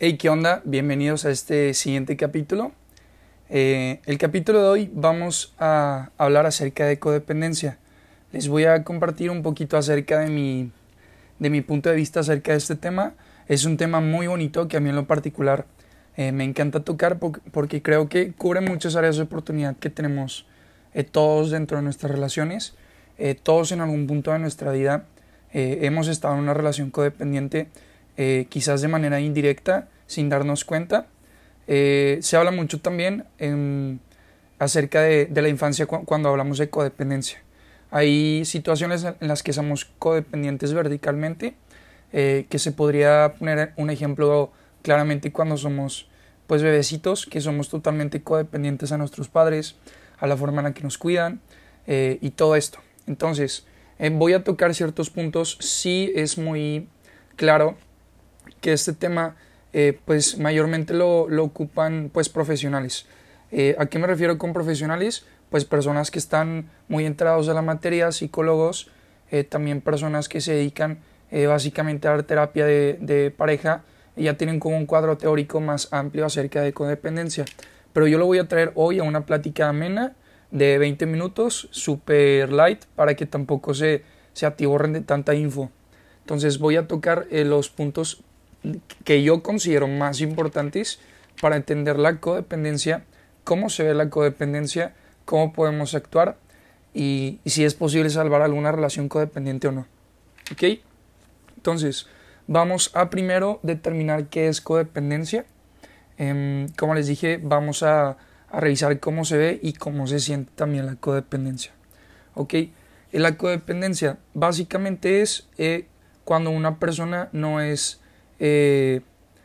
Hey, ¿qué onda? Bienvenidos a este siguiente capítulo. Eh, el capítulo de hoy vamos a hablar acerca de codependencia. Les voy a compartir un poquito acerca de mi, de mi punto de vista acerca de este tema. Es un tema muy bonito que a mí en lo particular eh, me encanta tocar porque creo que cubre muchas áreas de oportunidad que tenemos eh, todos dentro de nuestras relaciones. todos en algún punto de nuestra vida hemos estado en una relación codependiente eh, quizás de manera indirecta, sin darnos cuenta. Eh, se habla mucho también acerca de, la infancia cuando hablamos de codependencia. Hay situaciones en las que somos codependientes verticalmente, eh, que se podría poner un ejemplo claramente cuando somos pues bebecitos, que somos totalmente codependientes a nuestros padres, a la forma en la que nos cuidan y todo esto. Entonces, voy a tocar ciertos puntos, sí es muy claro que este tema eh, pues mayormente lo, lo, ocupan pues profesionales. Eh, ¿A qué me refiero con profesionales? Pues personas que están muy entrados a la materia, psicólogos, eh, también personas que se dedican básicamente a dar terapia de, de pareja y ya tienen como un cuadro teórico más amplio acerca de codependencia. Pero yo lo voy a traer hoy a una plática amena de 20 minutos, super light, para que tampoco se, se atiborren de tanta info. Entonces voy a tocar los puntos que yo considero más importantes para entender la codependencia, cómo se ve la codependencia, cómo podemos actuar y, si es posible salvar alguna relación codependiente o no. ¿Ok? Entonces, vamos a primero determinar qué es codependencia. Em, como les dije, vamos a, revisar cómo se ve y cómo se siente también la codependencia. ¿Ok? La codependencia básicamente es eh, cuando una persona no es eh,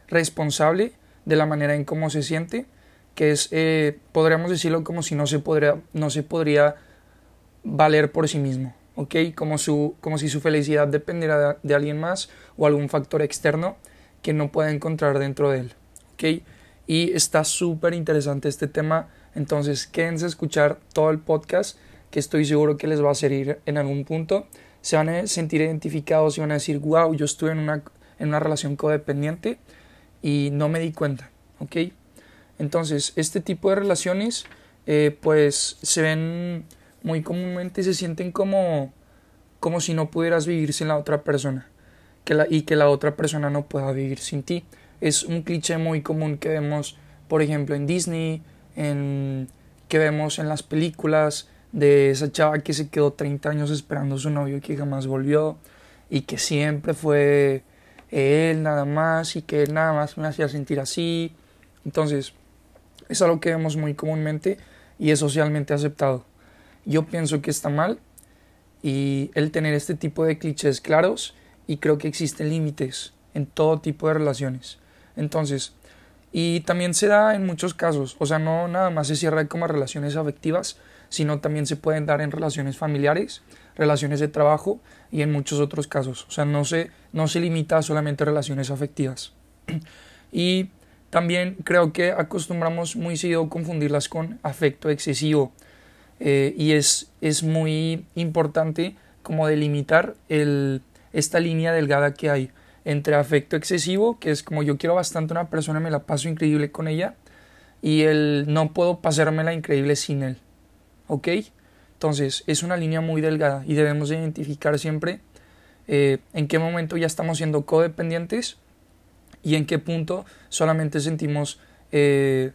responsable de la manera en cómo se siente, que es, eh, podríamos decirlo como si no se, podría, no se podría valer por sí mismo, ¿ok? Como, su, como si su felicidad dependiera de, alguien más o algún factor externo que no puede encontrar dentro de él, ¿ok? Y está súper interesante este tema, entonces quédense a escuchar todo el podcast que estoy seguro que les va a servir en algún punto. Se van a sentir identificados y van a decir, wow, yo estuve en una en una relación codependiente y no me di cuenta, ¿ok? Entonces, este tipo de relaciones, eh, pues, se ven muy comúnmente, se sienten como, como si no pudieras vivir sin la otra persona que la, y que la otra persona no pueda vivir sin ti. Es un cliché muy común que vemos, por ejemplo, en Disney, en, que vemos en las películas de esa chava que se quedó 30 años esperando a su novio y que jamás volvió y que siempre fue él nada más y que él nada más me hacía sentir así. Entonces, es algo que vemos muy comúnmente y es socialmente aceptado. Yo pienso que está mal y el tener este tipo de clichés claros y creo que existen límites en todo tipo de relaciones. Entonces, y también se da en muchos casos, o sea, no nada más se cierra como relaciones afectivas, sino también se pueden dar en relaciones familiares, relaciones de trabajo y en muchos otros casos. O sea, no se, no se limita a relaciones afectivas. Y también creo que acostumbramos muy seguido confundirlas con afecto excesivo. Eh, y es, es muy importante como delimitar el, esta línea delgada que hay entre afecto excesivo, que es como yo quiero bastante a una persona, me la paso increíble con ella, y el no puedo pasármela increíble sin él. ¿Ok? Entonces es una línea muy delgada y debemos identificar siempre eh, en qué momento ya estamos siendo codependientes y en qué punto solamente sentimos eh,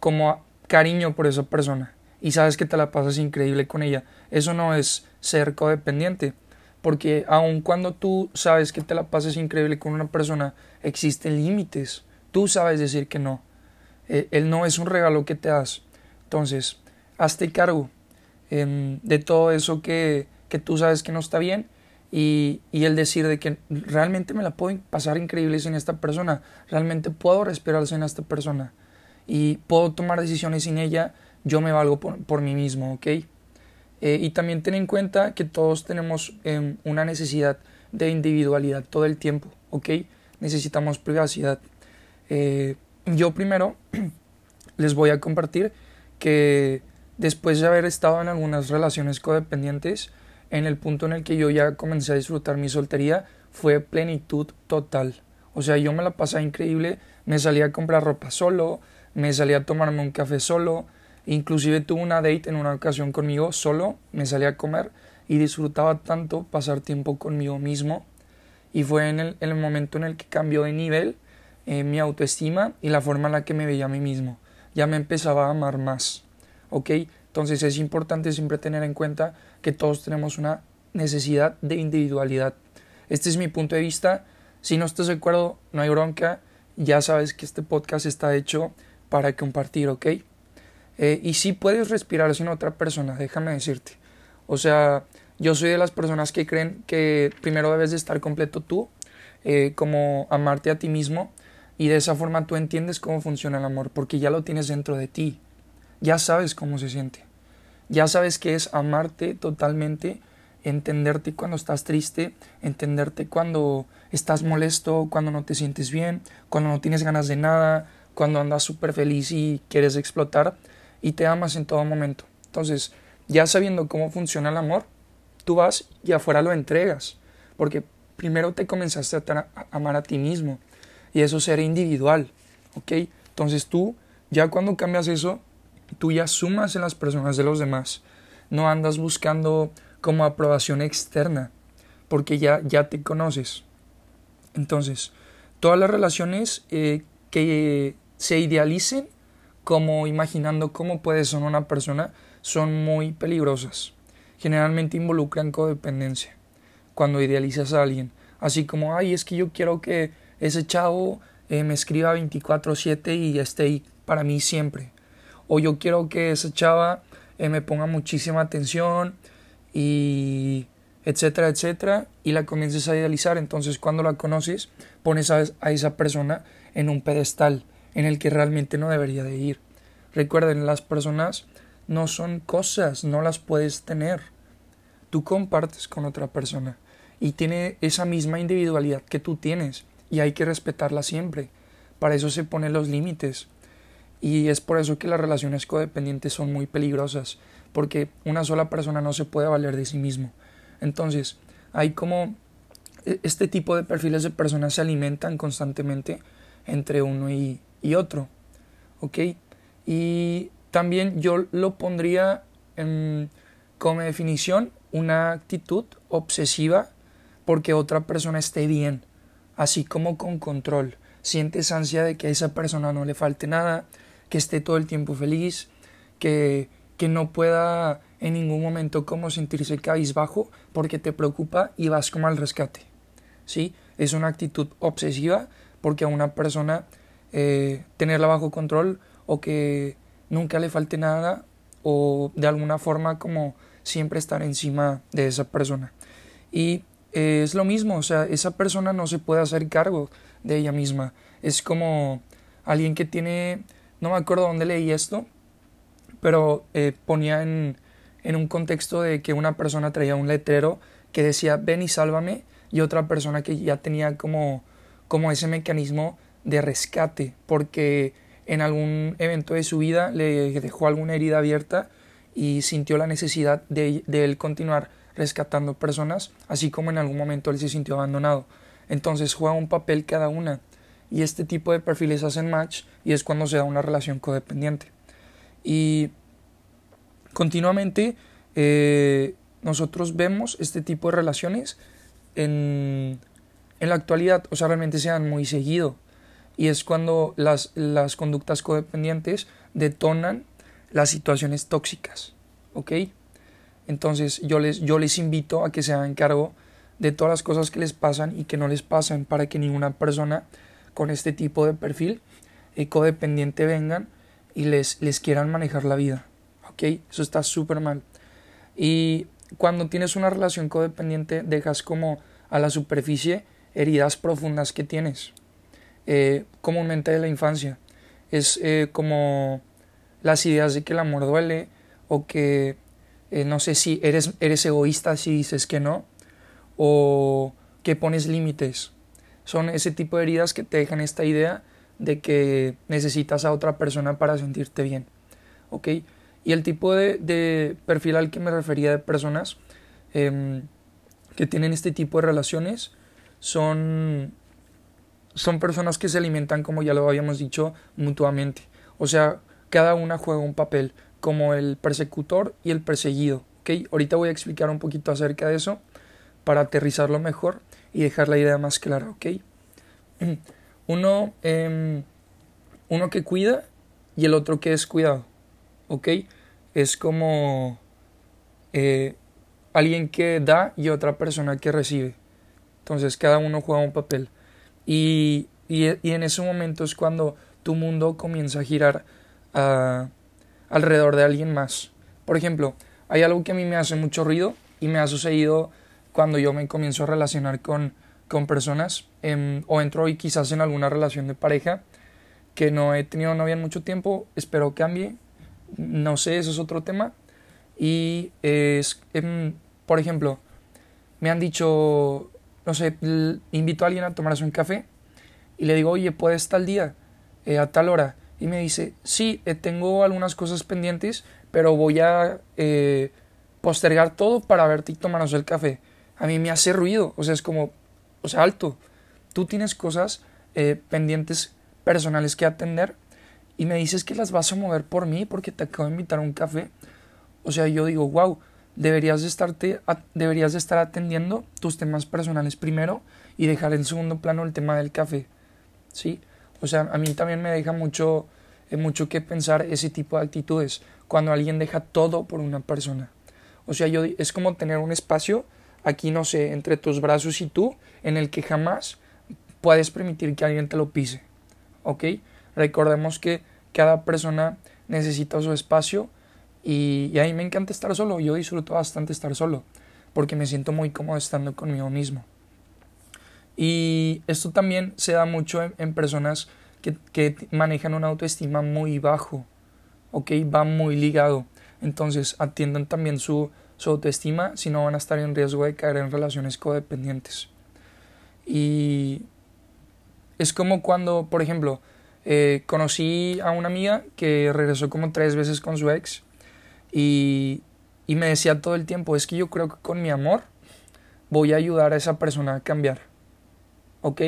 como cariño por esa persona y sabes que te la pasas increíble con ella. Eso no es ser codependiente, porque aun cuando tú sabes que te la pasas increíble con una persona, existen límites. Tú sabes decir que no. Eh, él no es un regalo que te das. Entonces, hazte cargo de todo eso que, que, tú sabes que no está bien y, y, el decir de que realmente me la puedo pasar increíble sin esta persona, realmente puedo respirar sin esta persona y puedo tomar decisiones sin ella, yo me valgo por, por mí mismo, ¿ok? Eh, y también ten en cuenta que todos tenemos em, una necesidad de individualidad todo el tiempo, ¿ok? Necesitamos privacidad. Eh, yo primero les voy a compartir que Después de haber estado en algunas relaciones codependientes, en el punto en el que yo ya comencé a disfrutar mi soltería fue plenitud total. O sea, yo me la pasaba increíble, me salía a comprar ropa solo, me salía a tomarme un café solo, inclusive tuve una date en una ocasión conmigo solo, me salía a comer y disfrutaba tanto pasar tiempo conmigo mismo y fue en el, en el momento en el que cambió de nivel eh, mi autoestima y la forma en la que me veía a mí mismo. Ya me empezaba a amar más. ¿Ok? Entonces es importante siempre tener en cuenta que todos tenemos una necesidad de individualidad. Este es mi punto de vista. Si no estás de acuerdo, no hay bronca. Ya sabes que este podcast está hecho para compartir, ¿ok? Eh, y si puedes respirar sin otra persona, déjame decirte. O sea, yo soy de las personas que creen que primero debes de estar completo tú, eh, como amarte a ti mismo, y de esa forma tú entiendes cómo funciona el amor, porque ya lo tienes dentro de ti, ya sabes cómo se siente, ya sabes que es amarte totalmente, entenderte cuando estás triste, entenderte cuando estás molesto, cuando no te sientes bien, cuando no tienes ganas de nada, cuando andas súper feliz y quieres explotar, y te amas en todo momento. Entonces, ya sabiendo cómo funciona el amor, tú vas y afuera lo entregas, porque primero te comenzaste a, amar a ti mismo y eso será individual, ¿ok? Entonces tú, ya cuando cambias eso, tú ya sumas en las personas de los demás, no andas buscando como aprobación externa, porque ya, ya te conoces. Entonces, todas las relaciones eh, que se idealicen como imaginando cómo puede ser una persona son muy peligrosas generalmente involucran codependencia cuando idealizas a alguien. Así como, ay, es que yo quiero que ese chavo eh, me escriba 24/7 y esté ahí para mí siempre. O yo quiero que esa chava eh, me ponga muchísima atención y etcétera, etcétera, y la comiences a idealizar. Entonces, cuando la conoces, pones a, esa persona en un pedestal en el que realmente no debería de ir. Recuerden, las personas no son cosas, no las puedes tener tú compartes con otra persona y tiene esa misma individualidad que tú tienes y hay que respetarla siempre. Para eso se ponen los límites. Y es por eso que las relaciones codependientes son muy peligrosas, porque una sola persona no se puede valer de sí mismo. Entonces, hay como e, este tipo de perfiles de personas se alimentan constantemente entre uno y, otro. ¿Ok? Y también yo lo pondría como definición una actitud obsesiva porque otra persona esté bien, así como con control. Sientes ansia de que a esa persona no le falte nada, que esté todo el tiempo feliz, que, que no pueda en ningún momento como sentirse cabizbajo porque te preocupa y vas como al rescate. ¿Sí? Es una actitud obsesiva porque a una persona eh, tenerla bajo control o que nunca le falte nada o de alguna forma como siempre estar encima de esa persona. Y eh, es lo mismo, o sea, esa persona no se puede hacer cargo de ella misma. Es como alguien que tiene, no me acuerdo dónde leí esto, pero eh, ponía en, en un contexto de que una persona traía un letrero que decía ven y sálvame y otra persona que ya tenía como, como ese mecanismo de rescate porque en algún evento de su vida le dejó alguna herida abierta y sintió la necesidad de, él continuar rescatando personas, así como en algún momento él se sintió abandonado. Entonces juega un papel cada una y este tipo de perfiles hacen match y es cuando se da una relación codependiente. Y continuamente eh, nosotros vemos este tipo de relaciones en, en, la actualidad, o sea, realmente se dan muy seguido. Y es cuando las, las conductas codependientes detonan las situaciones tóxicas, ¿ok? Entonces yo les, yo les invito a que se hagan cargo de todas las cosas que les pasan y que no les pasan para que ninguna persona con este tipo de perfil codependiente vengan y les, les quieran manejar la vida, ¿ok? Eso está súper mal. Y cuando tienes una relación codependiente dejas como a la superficie heridas profundas que tienes, eh, comúnmente de la infancia. Es eh, como las ideas de que el amor duele o que eh, no sé si eres, eres egoísta si dices que no o que pones límites. Son ese tipo de heridas que te dejan esta idea de que necesitas a otra persona para sentirte bien. ¿Ok? Y el tipo de, perfil al que me refería de personas em, que tienen este tipo de relaciones son son personas que se alimentan, como ya lo habíamos dicho, mutuamente. O sea, cada una juega un papel, como el persecutor y el perseguido. ¿okay? Ahorita voy a explicar un poquito acerca de eso para aterrizarlo mejor y dejar la idea más clara. ¿ok? Uno, em, uno que cuida y el otro que es cuidado. ¿ok? Es como eh, alguien que da y otra persona que recibe. Entonces cada uno juega un papel. Y, y, en ese momento es cuando tu mundo comienza a girar ah, alrededor de alguien más. Por ejemplo, hay algo que a mí me hace mucho ruido y me ha sucedido cuando yo me comienzo a relacionar con, con personas em, o entro y quizás en alguna relación de pareja que no he tenido novia en mucho tiempo, espero cambie, no sé, eso es otro tema. Y es, em, por ejemplo, me han dicho, no sé, invito a alguien a tomarse un café y le digo, oye, ¿puedes tal día? Eh, a tal hora. Y me dice, sí, eh, tengo algunas cosas pendientes, pero voy a eh, postergar todo para verte y tomarnos el café. A mí me hace ruido, o sea, es como, o sea, alto. Tú tienes cosas pendientes personales que atender y me dices que las vas a mover por mí porque te acabo de invitar a un café. O sea, yo digo, wow, deberías de, estarte, deberías de estar atendiendo tus temas personales primero y dejar en segundo plano el tema del café. ¿Sí? O sea, a mí también me deja mucho, eh, mucho que pensar ese tipo de actitudes, cuando alguien deja todo por una persona. O sea, yo, es como tener un espacio aquí, no sé, entre tus brazos y tú, en el que jamás puedes permitir que alguien te lo pise. ¿Ok? Recordemos que cada persona necesita su espacio y, a mí me encanta estar solo, yo disfruto bastante estar solo, porque me siento muy cómodo estando conmigo mismo. Y esto también se da mucho en, personas que, que, manejan una autoestima muy bajo, ¿ok? Va muy ligado. Entonces atiendan también su, su autoestima, si no van a estar en riesgo de caer en relaciones codependientes. Y es como cuando, por ejemplo, eh, conocí a una amiga que regresó como tres veces con su ex y, y me decía todo el tiempo, es que yo creo que con mi amor voy a ayudar a esa persona a cambiar. ¿Ok?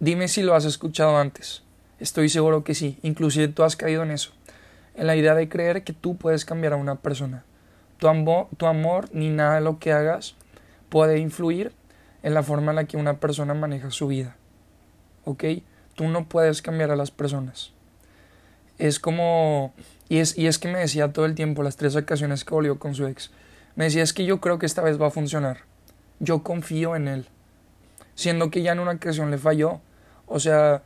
Dime si lo has escuchado antes. Estoy seguro que sí. Inclusive tú has caído en eso. En la idea de creer que tú puedes cambiar a una persona. Tu, amor, tu amor ni nada de lo que hagas puede influir en la forma en la que una persona maneja su vida. ¿Ok? Tú no puedes cambiar a las personas. Es como y es, y es que me decía todo el tiempo, las tres ocasiones que volvió con su ex, me decía es que yo creo que esta vez va a funcionar. Yo confío en él. Siendo que ya en una ocasión le falló. O sea,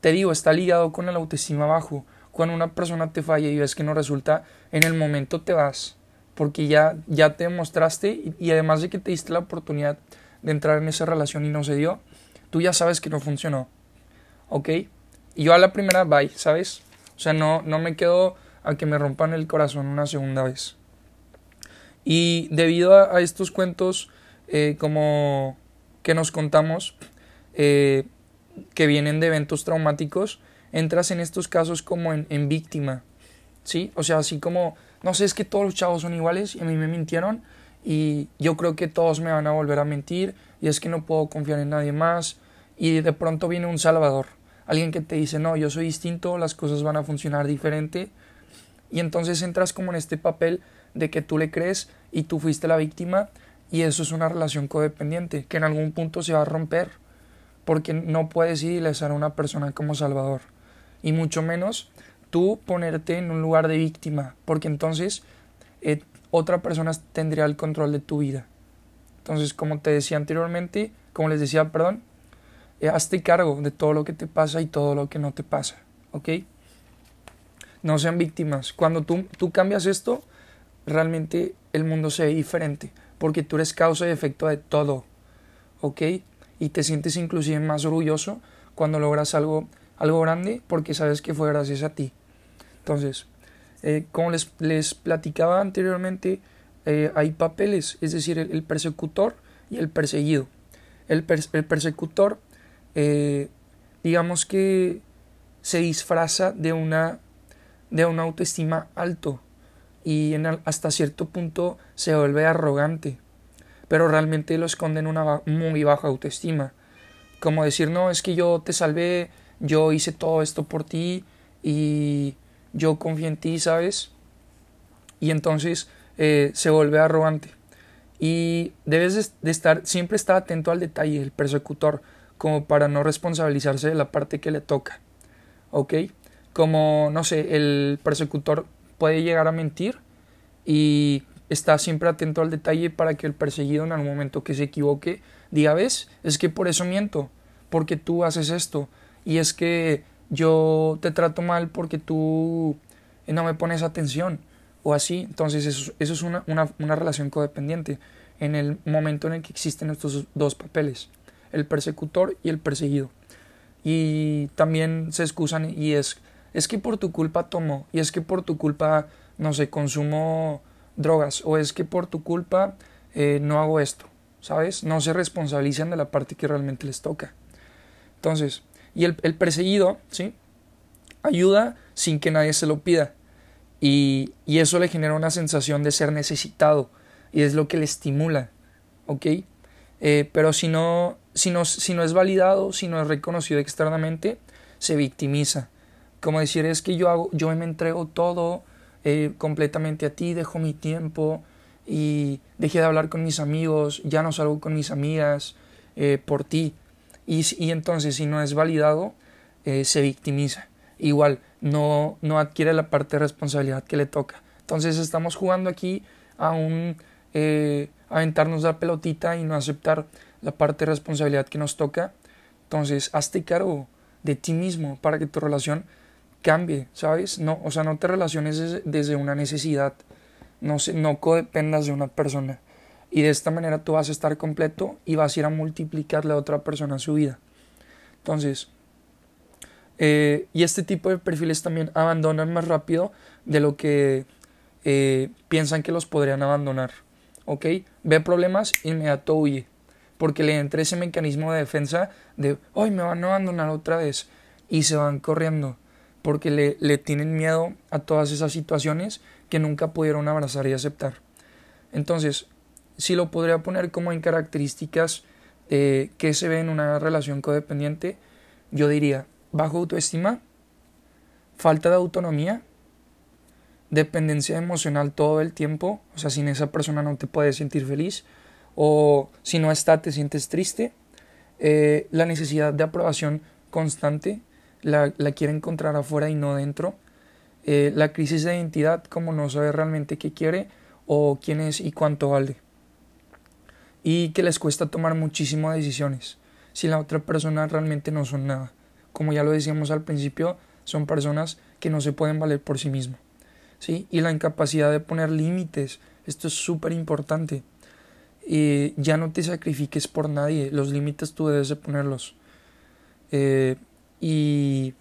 te digo, está ligado con el autoestima bajo. Cuando una persona te falla y ves que no resulta, en el momento te vas. Porque ya, ya te demostraste y, además de que te diste la oportunidad de entrar en esa relación y no se dio, tú ya sabes que no funcionó. ¿Ok? Y yo a la primera, bye, ¿sabes? O sea, no, no me quedo a que me rompan el corazón una segunda vez. Y debido a, estos cuentos eh, como que nos contamos, eh, que vienen de eventos traumáticos, entras en estos casos como en, víctima, ¿sí? O sea, así como, no sé, es que todos los chavos son iguales y a mí me mintieron y yo creo que todos me van a volver a mentir y es que no puedo confiar en nadie más y de pronto viene un salvador, alguien que te dice, no, yo soy distinto, las cosas van a funcionar diferente. Y entonces entras como en este papel de que tú le crees y tú fuiste la víctima y eso es una relación codependiente que en algún punto se va a romper porque no puedes idealizar a una persona como Salvador y mucho menos tú ponerte en un lugar de víctima porque entonces eh, otra persona tendría el control de tu vida entonces como te decía anteriormente como les decía perdón eh, hazte cargo de todo lo que te pasa y todo lo que no te pasa ¿ok? no sean víctimas. Cuando tú, tú cambias esto, realmente el mundo se ve diferente, porque tú eres causa y efecto de todo, ¿ok? Y te sientes inclusive más orgulloso cuando logras algo, algo grande, porque sabes que fue gracias a ti. Entonces, eh, como les, les, platicaba anteriormente, eh, hay papeles, es decir, el, persecutor y el perseguido. El, el persecutor, eh, digamos que se disfraza de una de una autoestima alto y hasta cierto punto se vuelve arrogante, pero realmente lo esconde en una muy baja autoestima. como decir, no, es que yo te salvé, yo hice todo esto por ti y yo confío en ti, ¿sabes? Y entonces eh, se vuelve arrogante. Y debes de estar, siempre estar atento al detalle, el persecutor, como para no responsabilizarse de la parte que le toca. ¿Ok? Como, no sé, el persecutor puede llegar a mentir y está siempre atento al detalle para que el perseguido en algún momento que se equivoque diga, ves, es que por eso miento, porque tú haces esto, y es que yo te trato mal porque tú no me pones atención, o así. Entonces eso, es una, una, relación codependiente en el momento en el que existen estos dos papeles, el persecutor y el perseguido. Y también se excusan y es, es que por tu culpa tomo, y es que por tu culpa, no sé, consumo drogas, o es que por tu culpa eh, no hago esto, ¿sabes? No se responsabilizan de la parte que realmente les toca. Entonces, y el, perseguido, ¿sí? Ayuda sin que nadie se lo pida. Y, y, eso le genera una sensación de ser necesitado y es lo que le estimula. Eh, pero si no, si, no, si no es validado, si no es reconocido externamente, se victimiza. Como decir, es que yo, hago, yo me entrego todo eh, completamente a ti, dejo mi tiempo y dejé de hablar con mis amigos, ya no salgo con mis amigas eh, por ti. Y, entonces si no es validado, se victimiza. Igual, no, no adquiere la parte de responsabilidad que le toca. Entonces estamos jugando aquí a un eh, aventarnos la pelotita y no aceptar la parte de responsabilidad que nos toca. Entonces hazte cargo de ti mismo para que tu relación cambie, ¿sabes? No, o sea, no te relaciones desde, una necesidad, no, se, no codependas de una persona. Y de esta manera tú vas a estar completo y vas a ir a multiplicarle a otra persona su vida. Entonces, eh, y este tipo de perfiles también abandonan más rápido de lo que eh, piensan que los podrían abandonar. ¿Ok? Ve problemas, inmediato huye. Porque le entra ese mecanismo de defensa de, hoy me van a abandonar otra vez. Y se van corriendo. Porque le, le tienen miedo a todas esas situaciones que nunca pudieron abrazar y aceptar. Entonces, si lo podría poner como en características eh, que se ve en una relación codependiente, yo diría, bajo autoestima, falta de autonomía, dependencia emocional todo el tiempo, o sea, sin esa persona no te puedes sentir feliz, o si no está te sientes triste, eh, la necesidad de aprobación constante, la, quiere encontrar afuera y no dentro, eh, la crisis de identidad, como no sabe realmente qué quiere o quién es y cuánto vale, y que les cuesta tomar muchísimas decisiones si la otra persona realmente no son nada como ya lo decíamos al principio, son personas que no se pueden valer por sí mismas. ¿sí? Y la incapacidad de poner límites, esto es súper importante. y ya no te sacrifiques por nadie, los límites tú debes de ponerlos. Eh, y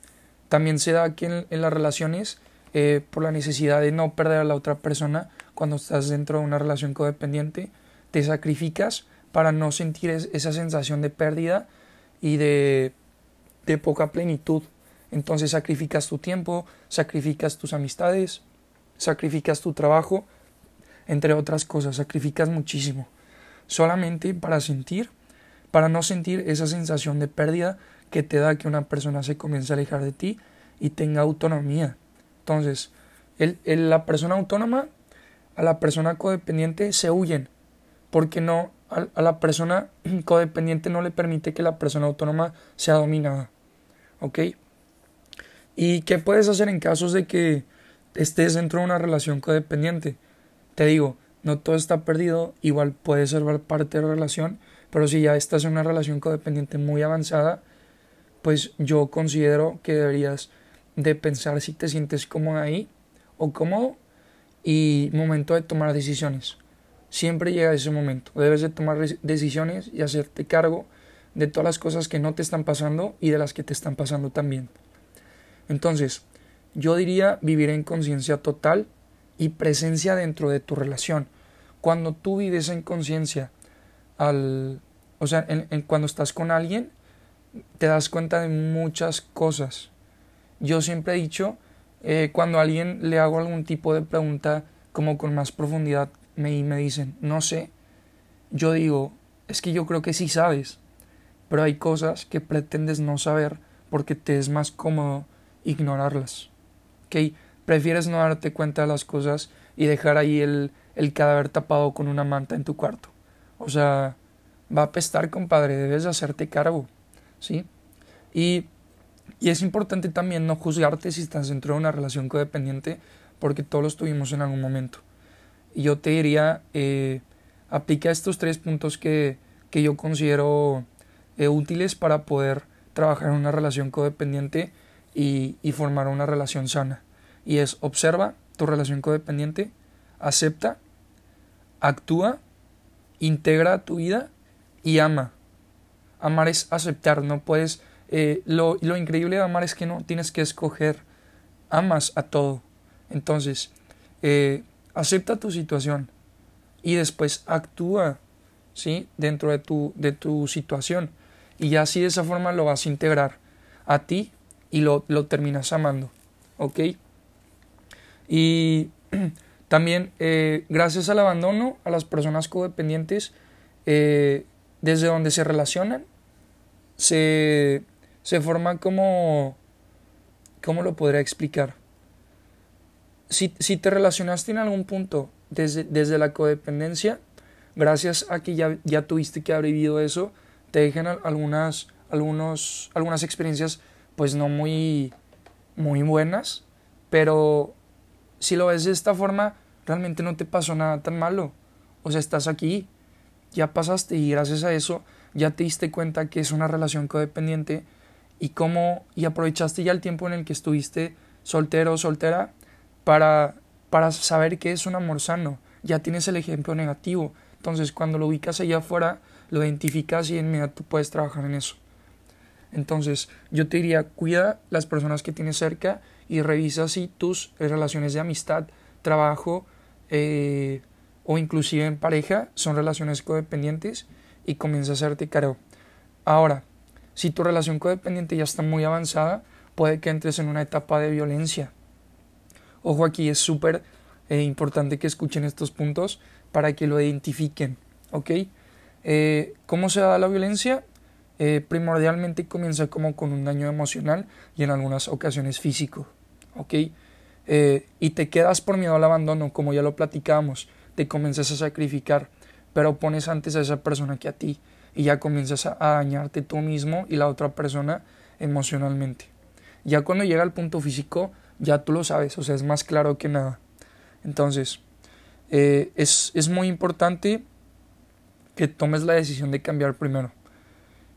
también se da aquí en, las relaciones eh, por la necesidad de no perder a la otra persona cuando estás dentro de una relación codependiente, te sacrificas para no sentir esa sensación de pérdida y de de poca plenitud. Entonces sacrificas tu tiempo, sacrificas tus amistades, sacrificas tu trabajo, entre otras cosas, sacrificas muchísimo. Solamente para sentir, para no sentir esa sensación de pérdida que te da que una persona se comience a alejar de ti y tenga autonomía. Entonces, el, la persona autónoma a la persona codependiente se huyen, porque no a la persona codependiente no le permite que la persona autónoma sea dominada. ¿ok? ¿Y qué puedes hacer en casos de que estés dentro de una relación codependiente? Te digo, no todo está perdido, igual puede ser parte de la relación, pero si ya estás en una relación codependiente muy avanzada, pues yo considero que deberías de pensar si te sientes cómodo ahí o cómodo y momento de tomar decisiones. Siempre llega ese momento. Debes de tomar decisiones y hacerte cargo de todas las cosas que no te están pasando y de las que te están pasando también. Entonces, yo diría vivir en conciencia total y presencia dentro de tu relación. Cuando tú vives en conciencia, al, o sea, en, cuando estás con alguien, te das cuenta de muchas cosas. Yo siempre he dicho, eh, cuando a alguien le hago algún tipo de pregunta como con más profundidad me, me dicen, no sé, yo digo, es que yo creo que sí sabes pero hay cosas que pretendes no saber porque te es más cómodo ignorarlas. ¿Ok? Prefieres no darte cuenta de las cosas y dejar ahí el, el cadáver tapado con una manta en tu cuarto. O sea, va a apestar, compadre, debes hacerte cargo. ¿Sí? Y, y es importante también no juzgarte si estás dentro de una relación codependiente, porque todos lo tuvimos en algún momento. Yo te diría, eh, aplica estos tres puntos que, que yo considero eh, útiles para poder trabajar en una relación codependiente y, y formar una relación sana. Y es observa tu relación codependiente, acepta, actúa, integra tu vida y ama. Amar es aceptar, no puedes... Eh, lo, lo increíble de amar es que no tienes que escoger, amas a todo. Entonces, eh, acepta tu situación y después actúa, ¿sí? Dentro de tu, de tu situación. Y ya así de esa forma lo vas a integrar a ti y lo, lo terminas amando, ¿ok? Y también, eh, gracias al abandono, a las personas codependientes, eh, desde donde se relacionan, se, se forma como... ¿Cómo lo podría explicar? Si, si te relacionaste en algún punto desde, desde la codependencia, gracias a que ya, ya tuviste que haber vivido eso, te dejan algunas, algunos, algunas experiencias pues no muy, muy buenas, pero si lo ves de esta forma, realmente no te pasó nada tan malo. O sea, estás aquí, ya pasaste y gracias a eso ya te diste cuenta que es una relación codependiente y cómo y aprovechaste ya el tiempo en el que estuviste soltero o soltera para, para saber que es un amor sano. Ya tienes el ejemplo negativo. Entonces, cuando lo ubicas allá afuera, lo identificas y en inmediato puedes trabajar en eso. Entonces, yo te diría, cuida las personas que tienes cerca y revisa si tus relaciones de amistad, trabajo eh, o inclusive en pareja son relaciones codependientes y comienza a hacerte cargo. Ahora, si tu relación codependiente ya está muy avanzada, puede que entres en una etapa de violencia. Ojo aquí, es súper eh, importante que escuchen estos puntos para que lo identifiquen. ¿Ok? Eh, ¿Cómo se da la violencia? Eh, primordialmente comienza como con un daño emocional y en algunas ocasiones físico. ¿Ok? Y te quedas por miedo al abandono, como ya lo platicamos, te comienzas a sacrificar, pero pones antes a esa persona que a ti y ya comienzas a, dañarte tú mismo y la otra persona emocionalmente. Ya cuando llega al punto físico, ya tú lo sabes, o sea, es más claro que nada. Entonces, es, es muy importante que tomes la decisión de cambiar primero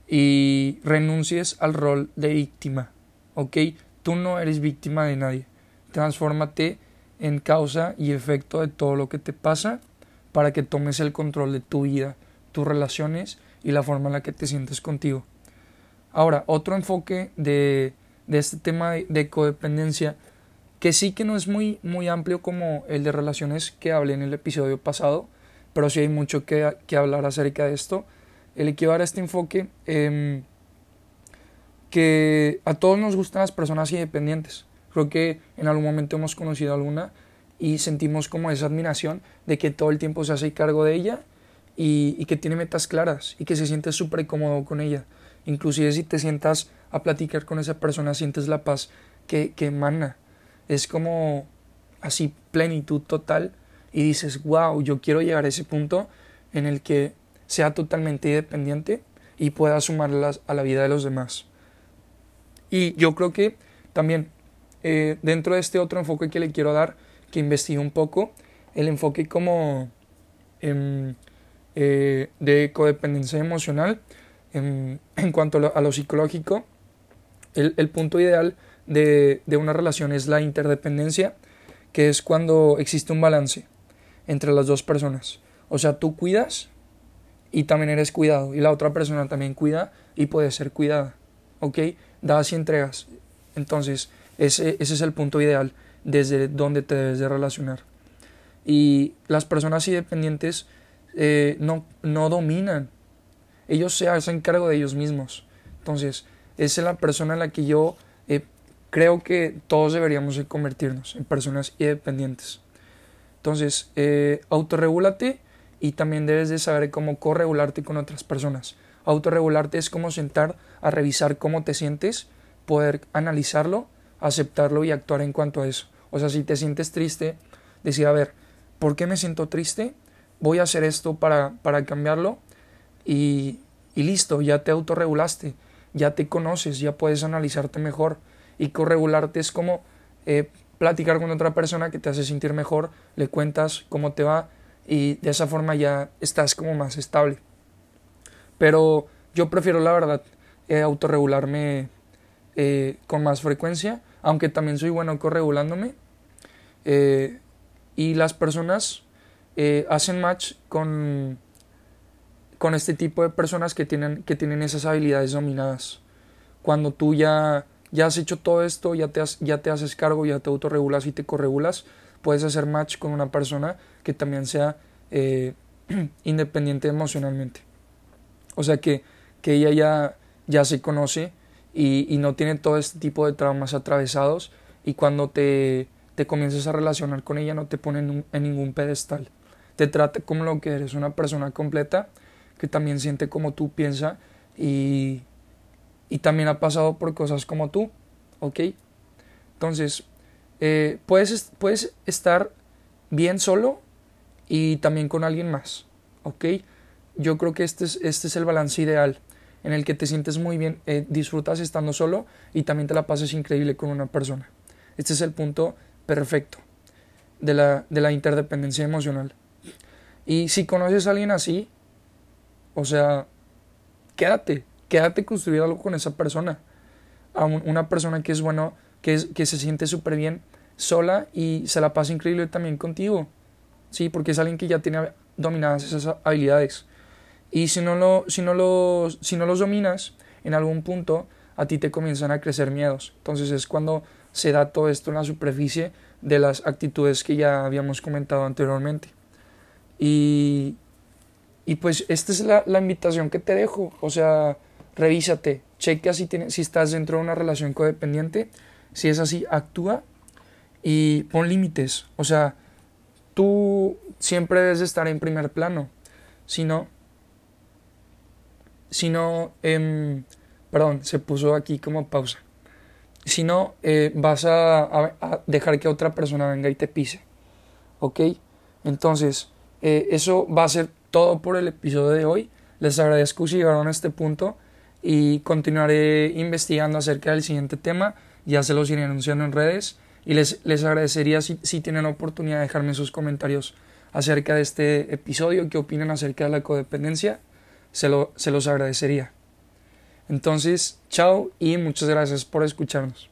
y renuncies al rol de víctima, ¿ok? Tú no eres víctima de nadie. Transfórmate en causa y efecto de todo lo que te pasa para que tomes el control de tu vida, tus relaciones y la forma en la que te sientes contigo. Ahora, otro enfoque de, de este tema de, codependencia, que sí que no es muy, muy amplio como el de relaciones que hablé en el episodio pasado, pero sí hay mucho que, que hablar acerca de esto. El equivar a este enfoque em, que a todos nos gustan las personas independientes. Creo que en algún momento hemos conocido alguna y sentimos como esa admiración de que todo el tiempo se hace cargo de ella y, y que tiene metas claras y que se siente súper cómodo con ella. Inclusive si te sientas a platicar con esa persona, sientes la paz que, que emana. Es como así plenitud total y dices, wow, yo quiero llegar a ese punto en el que sea totalmente independiente y pueda sumarlas a la vida de los demás. Y yo creo que también eh, dentro de este otro enfoque que le quiero dar, que investigue un poco, el enfoque como em, eh, de codependencia emocional, em, en, cuanto a lo, psicológico, el, el punto ideal de, de una relación es la interdependencia, que es cuando existe un balance entre las dos personas. O sea, tú cuidas y también eres cuidado y la otra persona también cuida y puede ser cuidada. ¿Ok? Das y entregas. Entonces, ese, ese es el punto ideal desde donde te debes de relacionar. Y las personas independientes eh, no, no dominan. Ellos se hacen cargo de ellos mismos. Entonces, esa es la persona en la que yo eh, creo que todos deberíamos de convertirnos en personas independientes. Entonces, eh, autorregúlate y también debes de saber cómo corregularte con otras personas. Autorregularte es como sentar a revisar cómo te sientes, poder analizarlo, aceptarlo y actuar en cuanto a eso. O sea, si te sientes triste, decir, a ver, ¿por qué me siento triste? Voy a hacer esto para, para cambiarlo y, y listo, ya te autorregulaste, ya te conoces, ya puedes analizarte mejor. Y corregularte es como eh, platicar con otra persona que te hace sentir mejor, le cuentas cómo te va y de esa forma ya estás como más estable. Pero yo prefiero la verdad eh, autorregularme eh, con más frecuencia, aunque también soy bueno corregulándome. Eh, y las personas eh, hacen match con, con este tipo de personas que tienen, que tienen esas habilidades dominadas. Cuando tú ya, ya has hecho todo esto, ya te, ya te haces cargo, ya te autorregulas y te corregulas, puedes hacer match con una persona que también sea eh, independiente emocionalmente. O sea que, que ella ya, ya se conoce y, no tiene todo este tipo de traumas atravesados y cuando te, te comienzas a relacionar con ella no te pone en, en ningún pedestal. Te trata como lo que eres, una persona completa que también siente como tú piensa y, y también ha pasado por cosas como tú, ¿ok? Entonces, eh, puedes, puedes estar bien solo y también con alguien más, ¿ok? Yo creo que este es, este es el balance ideal en el que te sientes muy bien, eh, disfrutas estando solo y también te la pasas increíble con una persona. Este es el punto perfecto de la, de la interdependencia emocional. Y si conoces a alguien así, o sea, quédate, quédate construir algo con esa persona. A un, una persona que es bueno, que, es, que se siente súper bien sola y se la pasa increíble también contigo. Sí, porque es alguien que ya tiene dominadas esas habilidades. Y si no, lo, si, no los, si no los dominas, en algún punto a ti te comienzan a crecer miedos. Entonces es cuando se da todo esto en la superficie de las actitudes que ya habíamos comentado anteriormente. Y, y pues esta es la, la, invitación que te dejo. O sea, revísate, chequea si, tiene, si estás dentro de una relación codependiente. Si es así, actúa y pon límites. O sea, tú siempre debes estar en primer plano. Si no, si no, eh, perdón, se puso aquí como pausa. Si no, eh, vas a, dejar que otra persona venga y te pise. ¿Ok? Entonces, eh, eso va a ser todo por el episodio de hoy. Les agradezco si llegaron a este punto y continuaré investigando acerca del siguiente tema. Ya se los iré anunciando en redes y les, les agradecería si, si tienen la oportunidad de dejarme sus comentarios acerca de este episodio, qué opinan acerca de la codependencia, se, lo, se los agradecería. Entonces, chao y muchas gracias por escucharnos.